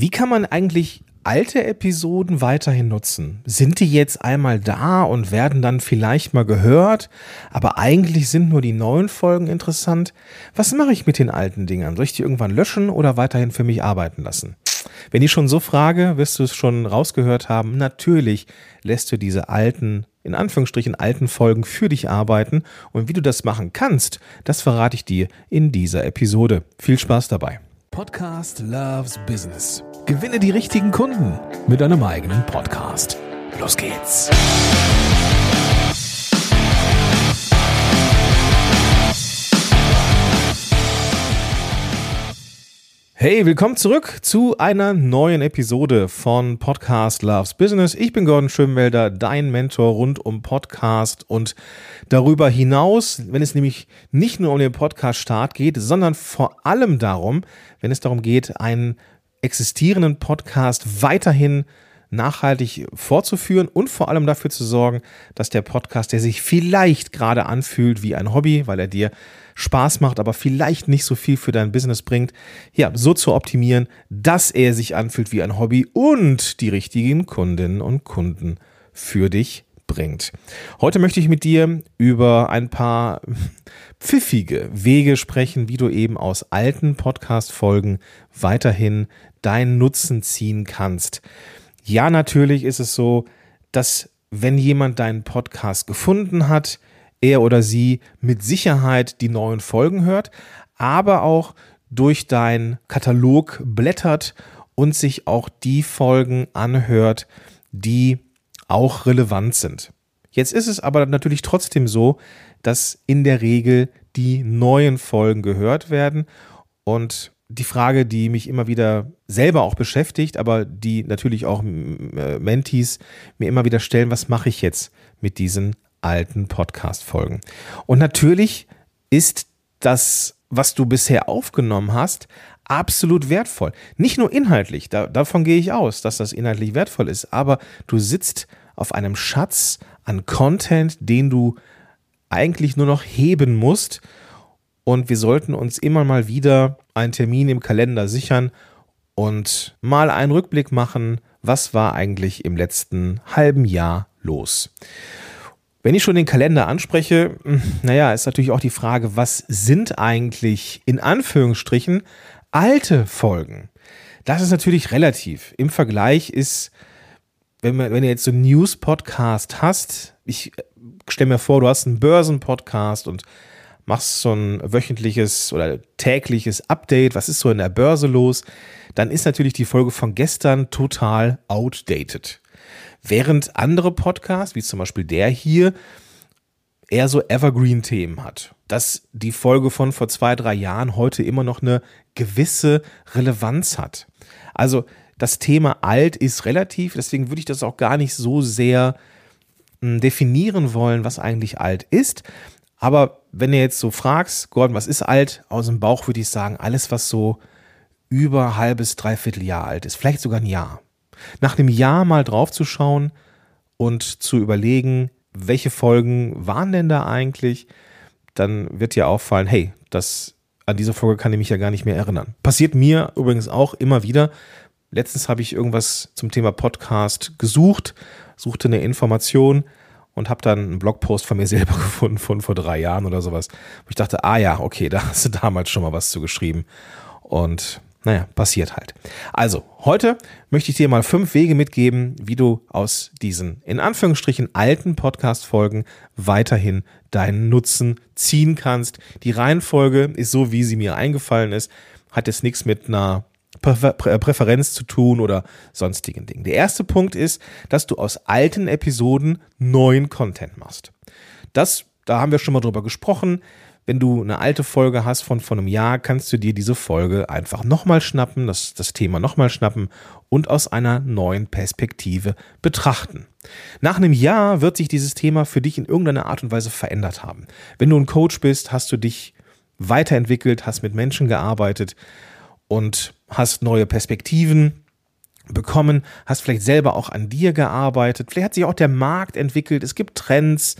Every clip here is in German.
Wie kann man eigentlich alte Episoden weiterhin nutzen? Sind die jetzt einmal da und werden dann vielleicht mal gehört, aber eigentlich sind nur die neuen Folgen interessant? Was mache ich mit den alten Dingern? Soll ich die irgendwann löschen oder weiterhin für mich arbeiten lassen? Wenn ich schon so frage, wirst du es schon rausgehört haben, natürlich lässt du diese alten, in Anführungsstrichen alten Folgen für dich arbeiten und wie du das machen kannst, das verrate ich dir in dieser Episode. Viel Spaß dabei. Podcast Loves Business. Gewinne die richtigen Kunden mit deinem eigenen Podcast. Los geht's. Hey, willkommen zurück zu einer neuen Episode von Podcast Loves Business. Ich bin Gordon Schönwelder, dein Mentor rund um Podcast und darüber hinaus, wenn es nämlich nicht nur um den Podcast-Start geht, sondern vor allem darum, wenn es darum geht, einen existierenden Podcast weiterhin nachhaltig fortzuführen und vor allem dafür zu sorgen, dass der Podcast, der sich vielleicht gerade anfühlt wie ein Hobby, weil er dir Spaß macht, aber vielleicht nicht so viel für dein Business bringt, ja, so zu optimieren, dass er sich anfühlt wie ein Hobby und die richtigen Kundinnen und Kunden für dich bringt. Heute möchte ich mit dir über ein paar pfiffige Wege sprechen, wie du eben aus alten Podcast-Folgen weiterhin deinen Nutzen ziehen kannst. Ja, natürlich ist es so, dass wenn jemand deinen Podcast gefunden hat, er oder sie mit Sicherheit die neuen Folgen hört, aber auch durch deinen Katalog blättert und sich auch die Folgen anhört, die auch relevant sind. Jetzt ist es aber natürlich trotzdem so, dass in der Regel die neuen Folgen gehört werden und die Frage, die mich immer wieder selber auch beschäftigt, aber die natürlich auch äh, Mentees mir immer wieder stellen, was mache ich jetzt mit diesen alten Podcast-Folgen. Und natürlich ist das, was du bisher aufgenommen hast, absolut wertvoll. Nicht nur inhaltlich, da, davon gehe ich aus, dass das inhaltlich wertvoll ist, aber du sitzt auf einem Schatz an Content, den du eigentlich nur noch heben musst. Und wir sollten uns immer mal wieder einen Termin im Kalender sichern und mal einen Rückblick machen, was war eigentlich im letzten halben Jahr los. Wenn ich schon den Kalender anspreche, hm, naja, ist natürlich auch die Frage, was sind eigentlich in Anführungsstrichen alte Folgen? Das ist natürlich relativ. Im Vergleich ist, wenn, man, wenn du jetzt so einen News-Podcast hast, ich äh, stelle mir vor, du hast einen Börsen-Podcast und machst so ein wöchentliches oder tägliches Update, was ist so in der Börse los, dann ist natürlich die Folge von gestern total outdated. Während andere Podcasts, wie zum Beispiel der hier, eher so Evergreen-Themen hat. Dass die Folge von vor zwei, drei Jahren heute immer noch eine gewisse Relevanz hat. Also das Thema alt ist relativ, deswegen würde ich das auch gar nicht so sehr hm, definieren wollen, was eigentlich alt ist. Aber wenn du jetzt so fragst, Gordon, was ist alt? Aus dem Bauch würde ich sagen, alles, was so über halbes, dreiviertel Jahr alt ist, vielleicht sogar ein Jahr nach einem Jahr mal draufzuschauen und zu überlegen, welche Folgen waren denn da eigentlich, dann wird dir auffallen, hey, das, an diese Folge kann ich mich ja gar nicht mehr erinnern. Passiert mir übrigens auch immer wieder. Letztens habe ich irgendwas zum Thema Podcast gesucht, suchte eine Information und habe dann einen Blogpost von mir selber gefunden von vor drei Jahren oder sowas. Wo ich dachte, ah ja, okay, da hast du damals schon mal was zu geschrieben. Und naja, passiert halt. Also, heute möchte ich dir mal fünf Wege mitgeben, wie du aus diesen in Anführungsstrichen alten Podcast-Folgen weiterhin deinen Nutzen ziehen kannst. Die Reihenfolge ist so, wie sie mir eingefallen ist, hat jetzt nichts mit einer Präferenz zu tun oder sonstigen Dingen. Der erste Punkt ist, dass du aus alten Episoden neuen Content machst. Das, da haben wir schon mal drüber gesprochen wenn du eine alte Folge hast von vor einem Jahr, kannst du dir diese Folge einfach nochmal schnappen, das, das Thema nochmal schnappen und aus einer neuen Perspektive betrachten. Nach einem Jahr wird sich dieses Thema für dich in irgendeiner Art und Weise verändert haben. Wenn du ein Coach bist, hast du dich weiterentwickelt, hast mit Menschen gearbeitet und hast neue Perspektiven bekommen, hast vielleicht selber auch an dir gearbeitet, vielleicht hat sich auch der Markt entwickelt, es gibt Trends,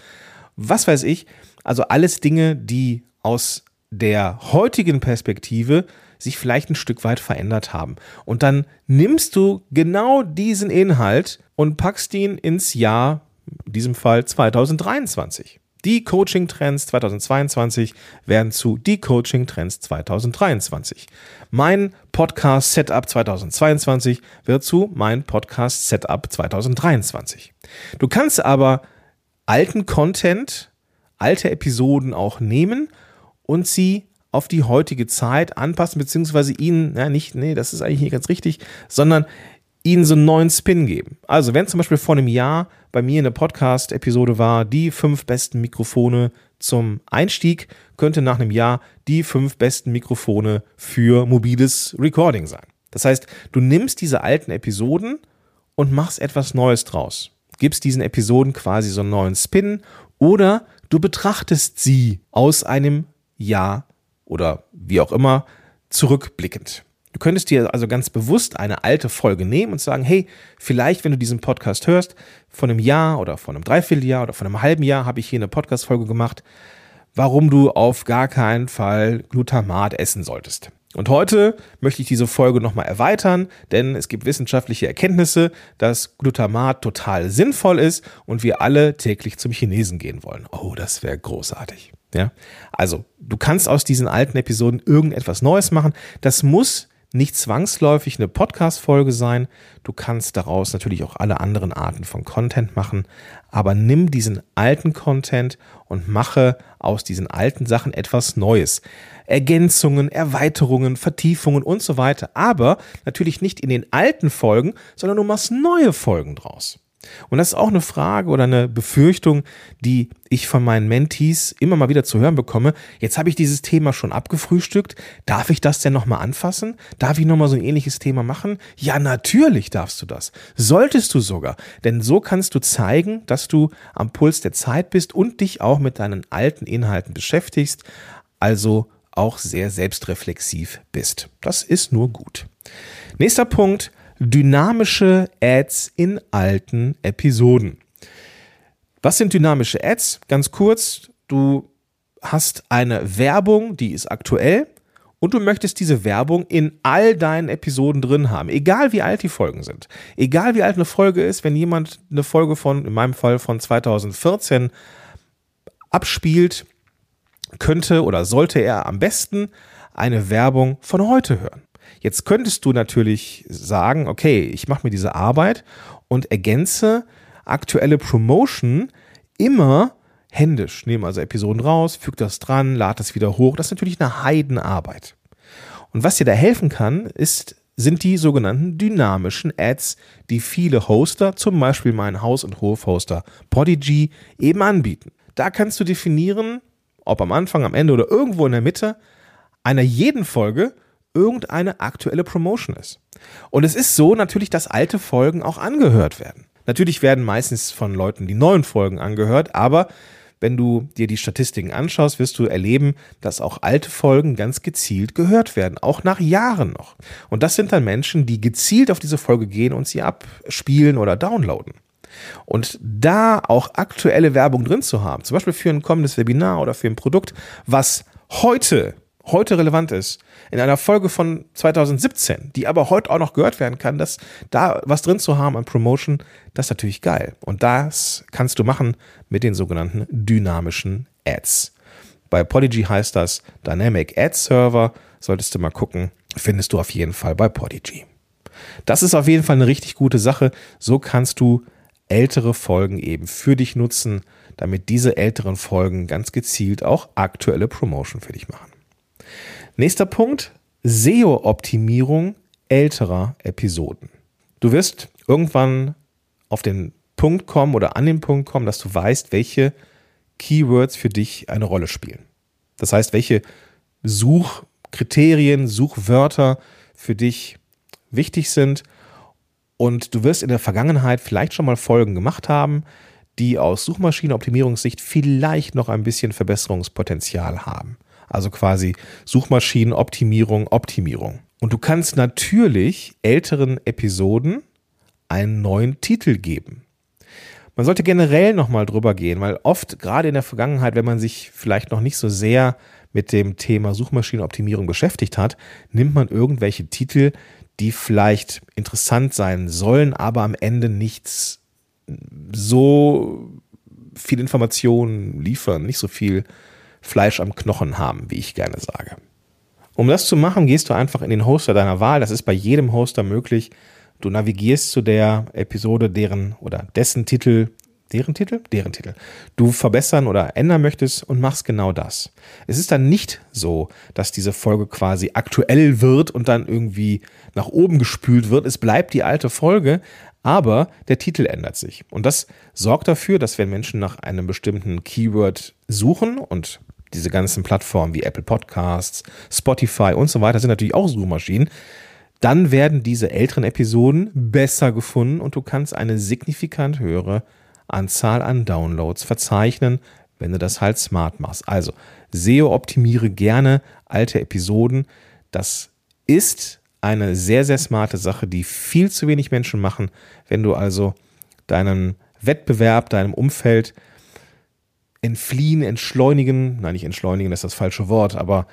was weiß ich. Also alles Dinge, die aus der heutigen Perspektive sich vielleicht ein Stück weit verändert haben. Und dann nimmst du genau diesen Inhalt und packst ihn ins Jahr, in diesem Fall 2023. Die Coaching-Trends 2022 werden zu die Coaching-Trends 2023. Mein Podcast-Setup 2022 wird zu mein Podcast-Setup 2023. Du kannst aber alten Content, alte Episoden auch nehmen und sie auf die heutige Zeit anpassen, beziehungsweise ihnen, ja, nicht, nee, das ist eigentlich nicht ganz richtig, sondern ihnen so einen neuen Spin geben. Also, wenn zum Beispiel vor einem Jahr bei mir eine Podcast-Episode war, die fünf besten Mikrofone zum Einstieg, könnte nach einem Jahr die fünf besten Mikrofone für mobiles Recording sein. Das heißt, du nimmst diese alten Episoden und machst etwas Neues draus. Gibst diesen Episoden quasi so einen neuen Spin oder du betrachtest sie aus einem Jahr oder wie auch immer zurückblickend. Du könntest dir also ganz bewusst eine alte Folge nehmen und sagen, hey, vielleicht, wenn du diesen Podcast hörst, von einem Jahr oder von einem Dreivierteljahr oder von einem halben Jahr habe ich hier eine Podcast-Folge gemacht, warum du auf gar keinen Fall Glutamat essen solltest. Und heute möchte ich diese Folge nochmal erweitern, denn es gibt wissenschaftliche Erkenntnisse, dass Glutamat total sinnvoll ist und wir alle täglich zum Chinesen gehen wollen. Oh, das wäre großartig. Ja, also du kannst aus diesen alten Episoden irgendetwas Neues machen. Das muss nicht zwangsläufig eine Podcast-Folge sein. Du kannst daraus natürlich auch alle anderen Arten von Content machen. Aber nimm diesen alten Content und mache aus diesen alten Sachen etwas Neues. Ergänzungen, Erweiterungen, Vertiefungen und so weiter. Aber natürlich nicht in den alten Folgen, sondern du machst neue Folgen draus. Und das ist auch eine Frage oder eine Befürchtung, die ich von meinen Mentees immer mal wieder zu hören bekomme. Jetzt habe ich dieses Thema schon abgefrühstückt. Darf ich das denn nochmal anfassen? Darf ich nochmal so ein ähnliches Thema machen? Ja, natürlich darfst du das. Solltest du sogar. Denn so kannst du zeigen, dass du am Puls der Zeit bist und dich auch mit deinen alten Inhalten beschäftigst. Also auch sehr selbstreflexiv bist. Das ist nur gut. Nächster Punkt dynamische Ads in alten Episoden. Was sind dynamische Ads? Ganz kurz, du hast eine Werbung, die ist aktuell und du möchtest diese Werbung in all deinen Episoden drin haben, egal wie alt die Folgen sind. Egal wie alt eine Folge ist, wenn jemand eine Folge von, in meinem Fall von 2014 abspielt, könnte oder sollte er am besten eine Werbung von heute hören. Jetzt könntest du natürlich sagen, okay, ich mache mir diese Arbeit und ergänze aktuelle Promotion immer händisch. Nehme also Episoden raus, füge das dran, lade das wieder hoch. Das ist natürlich eine Heidenarbeit. Und was dir da helfen kann, ist, sind die sogenannten dynamischen Ads, die viele Hoster, zum Beispiel mein Haus- und Hofhoster Podigy, eben anbieten. Da kannst du definieren, ob am Anfang, am Ende oder irgendwo in der Mitte einer jeden Folge irgendeine aktuelle Promotion ist. Und es ist so natürlich, dass alte Folgen auch angehört werden. Natürlich werden meistens von Leuten die neuen Folgen angehört, aber wenn du dir die Statistiken anschaust, wirst du erleben, dass auch alte Folgen ganz gezielt gehört werden, auch nach Jahren noch. Und das sind dann Menschen, die gezielt auf diese Folge gehen und sie abspielen oder downloaden. Und da auch aktuelle Werbung drin zu haben, zum Beispiel für ein kommendes Webinar oder für ein Produkt, was heute heute relevant ist, in einer Folge von 2017, die aber heute auch noch gehört werden kann, dass da was drin zu haben an Promotion, das ist natürlich geil. Und das kannst du machen mit den sogenannten dynamischen Ads. Bei Podigy heißt das Dynamic Ad Server. Solltest du mal gucken, findest du auf jeden Fall bei Podigy. Das ist auf jeden Fall eine richtig gute Sache. So kannst du ältere Folgen eben für dich nutzen, damit diese älteren Folgen ganz gezielt auch aktuelle Promotion für dich machen. Nächster Punkt, SEO-Optimierung älterer Episoden. Du wirst irgendwann auf den Punkt kommen oder an den Punkt kommen, dass du weißt, welche Keywords für dich eine Rolle spielen. Das heißt, welche Suchkriterien, Suchwörter für dich wichtig sind. Und du wirst in der Vergangenheit vielleicht schon mal Folgen gemacht haben, die aus Suchmaschinenoptimierungssicht vielleicht noch ein bisschen Verbesserungspotenzial haben. Also quasi Suchmaschinenoptimierung, Optimierung. Und du kannst natürlich älteren Episoden einen neuen Titel geben. Man sollte generell nochmal drüber gehen, weil oft, gerade in der Vergangenheit, wenn man sich vielleicht noch nicht so sehr mit dem Thema Suchmaschinenoptimierung beschäftigt hat, nimmt man irgendwelche Titel, die vielleicht interessant sein sollen, aber am Ende nichts so viel Informationen liefern, nicht so viel Fleisch am Knochen haben, wie ich gerne sage. Um das zu machen, gehst du einfach in den Hoster deiner Wahl. Das ist bei jedem Hoster möglich. Du navigierst zu der Episode, deren oder dessen Titel, deren Titel, deren Titel, du verbessern oder ändern möchtest und machst genau das. Es ist dann nicht so, dass diese Folge quasi aktuell wird und dann irgendwie nach oben gespült wird. Es bleibt die alte Folge, aber der Titel ändert sich. Und das sorgt dafür, dass wenn Menschen nach einem bestimmten Keyword suchen und diese ganzen Plattformen wie Apple Podcasts, Spotify und so weiter sind natürlich auch Suchmaschinen, dann werden diese älteren Episoden besser gefunden und du kannst eine signifikant höhere Anzahl an Downloads verzeichnen, wenn du das halt smart machst. Also SEO optimiere gerne alte Episoden. Das ist eine sehr, sehr smarte Sache, die viel zu wenig Menschen machen. Wenn du also deinen Wettbewerb, deinem Umfeld entfliehen, entschleunigen, nein, nicht entschleunigen, das ist das falsche Wort, aber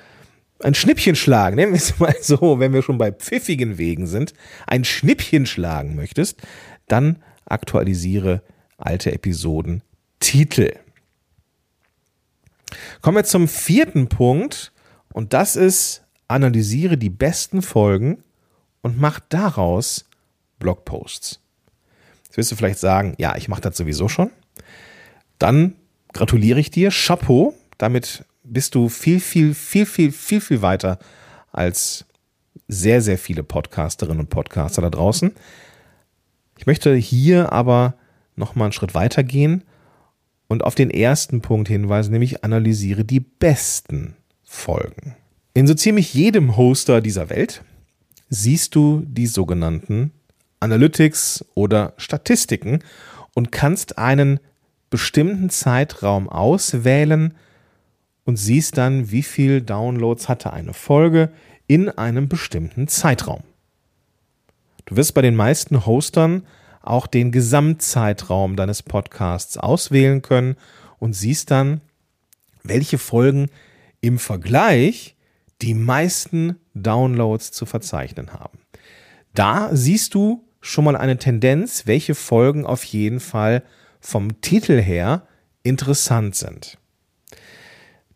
ein Schnippchen schlagen, nennen wir es mal so, wenn wir schon bei pfiffigen Wegen sind, ein Schnippchen schlagen möchtest, dann aktualisiere alte Episoden Titel. Kommen wir zum vierten Punkt und das ist, analysiere die besten Folgen und mach daraus Blogposts. Jetzt wirst du vielleicht sagen, ja, ich mache das sowieso schon. Dann gratuliere ich dir, Chapeau, damit bist du viel, viel, viel, viel, viel, viel weiter als sehr, sehr viele Podcasterinnen und Podcaster da draußen. Ich möchte hier aber noch mal einen Schritt weiter gehen und auf den ersten Punkt hinweisen, nämlich analysiere die besten Folgen. In so ziemlich jedem Hoster dieser Welt siehst du die sogenannten Analytics oder Statistiken und kannst einen bestimmten Zeitraum auswählen und siehst dann, wie viel Downloads hatte eine Folge in einem bestimmten Zeitraum. Du wirst bei den meisten Hostern auch den Gesamtzeitraum deines Podcasts auswählen können und siehst dann, welche Folgen im Vergleich die meisten Downloads zu verzeichnen haben. Da siehst du schon mal eine Tendenz, welche Folgen auf jeden Fall vom Titel her interessant sind.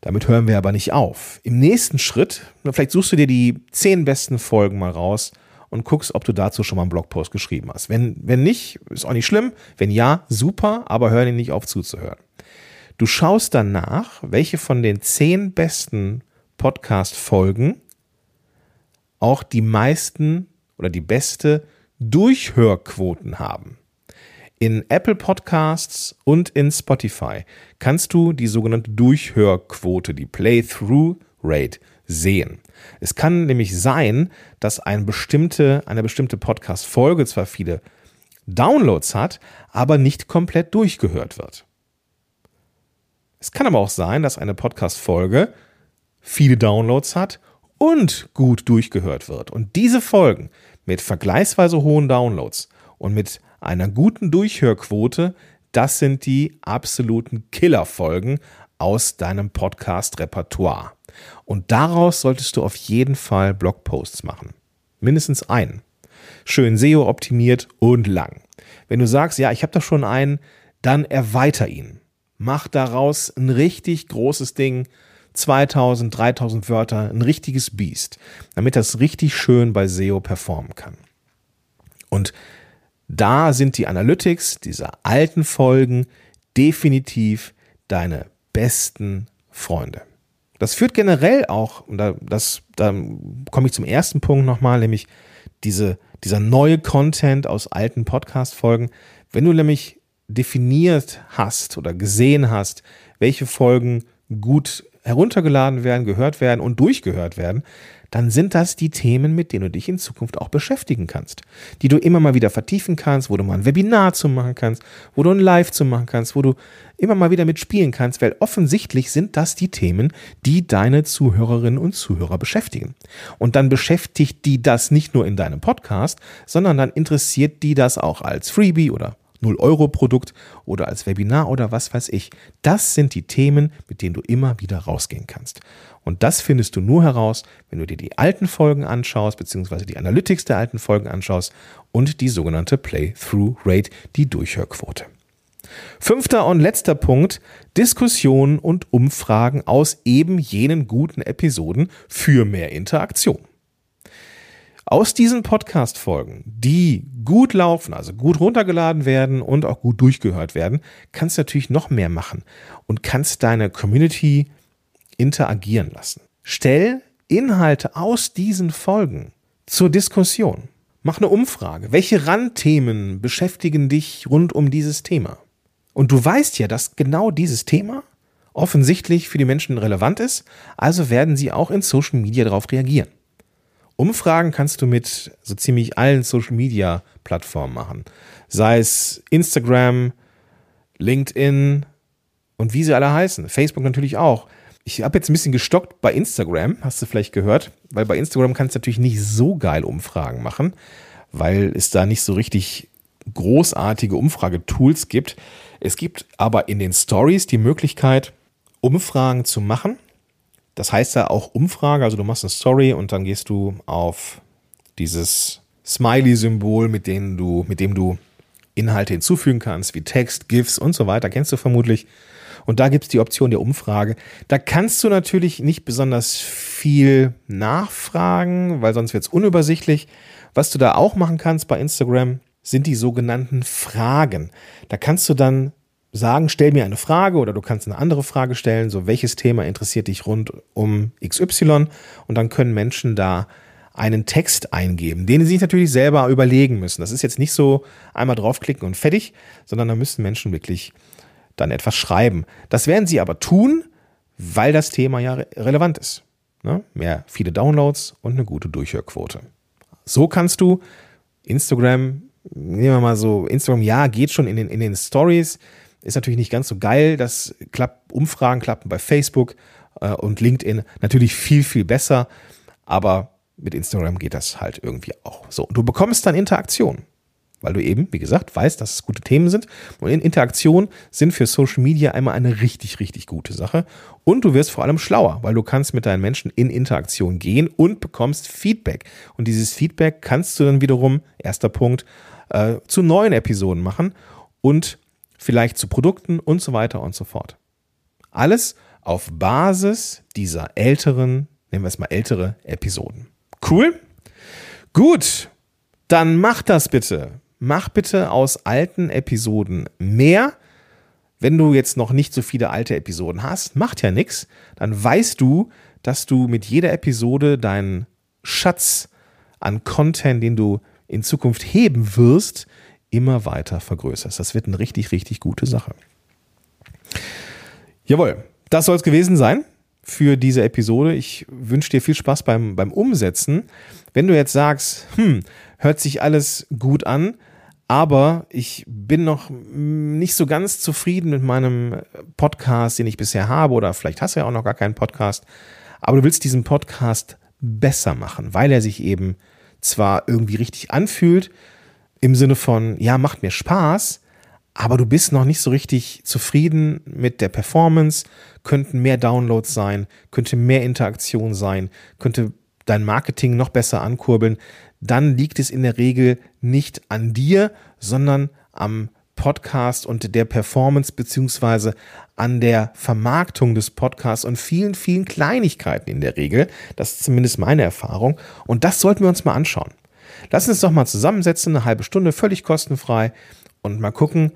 Damit hören wir aber nicht auf. Im nächsten Schritt, vielleicht suchst du dir die zehn besten Folgen mal raus und guckst, ob du dazu schon mal einen Blogpost geschrieben hast. Wenn, wenn nicht, ist auch nicht schlimm. Wenn ja, super, aber hör dir nicht auf zuzuhören. Du schaust dann nach, welche von den zehn besten Podcast-Folgen auch die meisten oder die beste Durchhörquoten haben. In Apple Podcasts und in Spotify kannst du die sogenannte Durchhörquote, die Playthrough Rate, sehen. Es kann nämlich sein, dass eine bestimmte, eine bestimmte Podcast-Folge zwar viele Downloads hat, aber nicht komplett durchgehört wird. Es kann aber auch sein, dass eine Podcast-Folge viele Downloads hat und gut durchgehört wird. Und diese Folgen mit vergleichsweise hohen Downloads und mit einer guten Durchhörquote, das sind die absoluten Killerfolgen aus deinem Podcast-Repertoire. Und daraus solltest du auf jeden Fall Blogposts machen. Mindestens einen. Schön SEO optimiert und lang. Wenn du sagst, ja, ich habe da schon einen, dann erweiter ihn. Mach daraus ein richtig großes Ding 2000, 3000 Wörter, ein richtiges Biest, damit das richtig schön bei SEO performen kann. Und da sind die Analytics dieser alten Folgen definitiv deine besten Freunde. Das führt generell auch, und da, das, da komme ich zum ersten Punkt nochmal, nämlich diese, dieser neue Content aus alten Podcast-Folgen. Wenn du nämlich definiert hast oder gesehen hast, welche Folgen gut heruntergeladen werden, gehört werden und durchgehört werden, dann sind das die Themen, mit denen du dich in Zukunft auch beschäftigen kannst, die du immer mal wieder vertiefen kannst, wo du mal ein Webinar zu machen kannst, wo du ein Live zu machen kannst, wo du immer mal wieder mitspielen kannst, weil offensichtlich sind das die Themen, die deine Zuhörerinnen und Zuhörer beschäftigen. Und dann beschäftigt die das nicht nur in deinem Podcast, sondern dann interessiert die das auch als Freebie oder 0-Euro-Produkt oder als Webinar oder was weiß ich. Das sind die Themen, mit denen du immer wieder rausgehen kannst. Und das findest du nur heraus, wenn du dir die alten Folgen anschaust, beziehungsweise die Analytics der alten Folgen anschaust und die sogenannte Play-Through-Rate, die Durchhörquote. Fünfter und letzter Punkt, Diskussionen und Umfragen aus eben jenen guten Episoden für mehr Interaktion. Aus diesen Podcast-Folgen, die gut laufen, also gut runtergeladen werden und auch gut durchgehört werden, kannst du natürlich noch mehr machen und kannst deine Community interagieren lassen. Stell Inhalte aus diesen Folgen zur Diskussion. Mach eine Umfrage. Welche Randthemen beschäftigen dich rund um dieses Thema? Und du weißt ja, dass genau dieses Thema offensichtlich für die Menschen relevant ist, also werden sie auch in Social Media darauf reagieren. Umfragen kannst du mit so ziemlich allen Social Media Plattformen machen. Sei es Instagram, LinkedIn und wie sie alle heißen. Facebook natürlich auch. Ich habe jetzt ein bisschen gestockt bei Instagram, hast du vielleicht gehört, weil bei Instagram kannst du natürlich nicht so geil Umfragen machen, weil es da nicht so richtig großartige Umfragetools gibt. Es gibt aber in den Stories die Möglichkeit, Umfragen zu machen. Das heißt ja auch Umfrage, also du machst eine Story und dann gehst du auf dieses Smiley-Symbol, mit dem du, mit dem du Inhalte hinzufügen kannst, wie Text, GIFs und so weiter, kennst du vermutlich. Und da gibt es die Option der Umfrage. Da kannst du natürlich nicht besonders viel nachfragen, weil sonst wird es unübersichtlich. Was du da auch machen kannst bei Instagram, sind die sogenannten Fragen. Da kannst du dann sagen, stell mir eine Frage oder du kannst eine andere Frage stellen, so welches Thema interessiert dich rund um XY und dann können Menschen da einen Text eingeben, den sie sich natürlich selber überlegen müssen. Das ist jetzt nicht so einmal draufklicken und fertig, sondern da müssen Menschen wirklich dann etwas schreiben. Das werden sie aber tun, weil das Thema ja relevant ist. Ne? Mehr viele Downloads und eine gute Durchhörquote. So kannst du Instagram nehmen wir mal so, Instagram, ja, geht schon in den, in den Stories. Ist natürlich nicht ganz so geil. Das klappt, Umfragen klappen bei Facebook äh, und LinkedIn natürlich viel, viel besser. Aber mit Instagram geht das halt irgendwie auch. So, du bekommst dann Interaktion weil du eben, wie gesagt, weißt, dass es gute Themen sind. Und in Interaktion sind für Social Media einmal eine richtig, richtig gute Sache. Und du wirst vor allem schlauer, weil du kannst mit deinen Menschen in Interaktion gehen und bekommst Feedback. Und dieses Feedback kannst du dann wiederum, erster Punkt, äh, zu neuen Episoden machen und vielleicht zu Produkten und so weiter und so fort. Alles auf Basis dieser älteren, nehmen wir es mal ältere Episoden. Cool? Gut, dann mach das bitte mach bitte aus alten Episoden mehr. Wenn du jetzt noch nicht so viele alte Episoden hast, macht ja nichts. Dann weißt du, dass du mit jeder Episode deinen Schatz an Content, den du in Zukunft heben wirst, immer weiter vergrößerst. Das wird eine richtig, richtig gute Sache. Jawohl, das soll es gewesen sein für diese Episode. Ich wünsche dir viel Spaß beim, beim Umsetzen. Wenn du jetzt sagst, hm, hört sich alles gut an, aber ich bin noch nicht so ganz zufrieden mit meinem Podcast, den ich bisher habe, oder vielleicht hast du ja auch noch gar keinen Podcast, aber du willst diesen Podcast besser machen, weil er sich eben zwar irgendwie richtig anfühlt, im Sinne von, ja, macht mir Spaß, aber du bist noch nicht so richtig zufrieden mit der Performance, könnten mehr Downloads sein, könnte mehr Interaktion sein, könnte dein Marketing noch besser ankurbeln, dann liegt es in der Regel nicht an dir, sondern am Podcast und der Performance beziehungsweise an der Vermarktung des Podcasts und vielen, vielen Kleinigkeiten in der Regel. Das ist zumindest meine Erfahrung. Und das sollten wir uns mal anschauen. Lass uns doch mal zusammensetzen, eine halbe Stunde, völlig kostenfrei und mal gucken,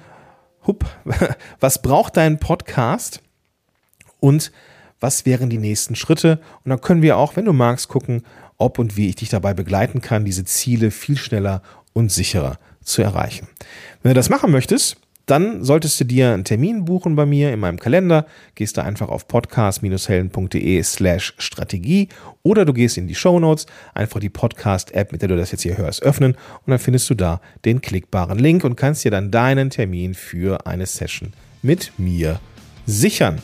hup, was braucht dein Podcast und was wären die nächsten Schritte? Und dann können wir auch, wenn du magst, gucken, ob und wie ich dich dabei begleiten kann, diese Ziele viel schneller und sicherer zu erreichen. Wenn du das machen möchtest, dann solltest du dir einen Termin buchen bei mir in meinem Kalender. Gehst du einfach auf podcast-helden.de slash Strategie oder du gehst in die Show Notes, einfach die Podcast-App, mit der du das jetzt hier hörst, öffnen und dann findest du da den klickbaren Link und kannst dir dann deinen Termin für eine Session mit mir sichern.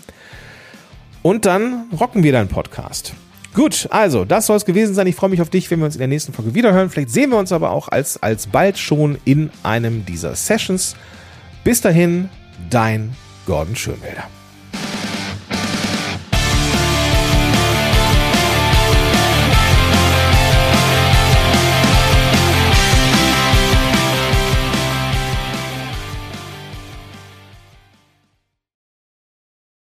Und dann rocken wir deinen Podcast. Gut, also, das soll es gewesen sein. Ich freue mich auf dich, wenn wir uns in der nächsten Folge wiederhören. Vielleicht sehen wir uns aber auch als, als bald schon in einem dieser Sessions. Bis dahin, dein Gordon Schönwälder.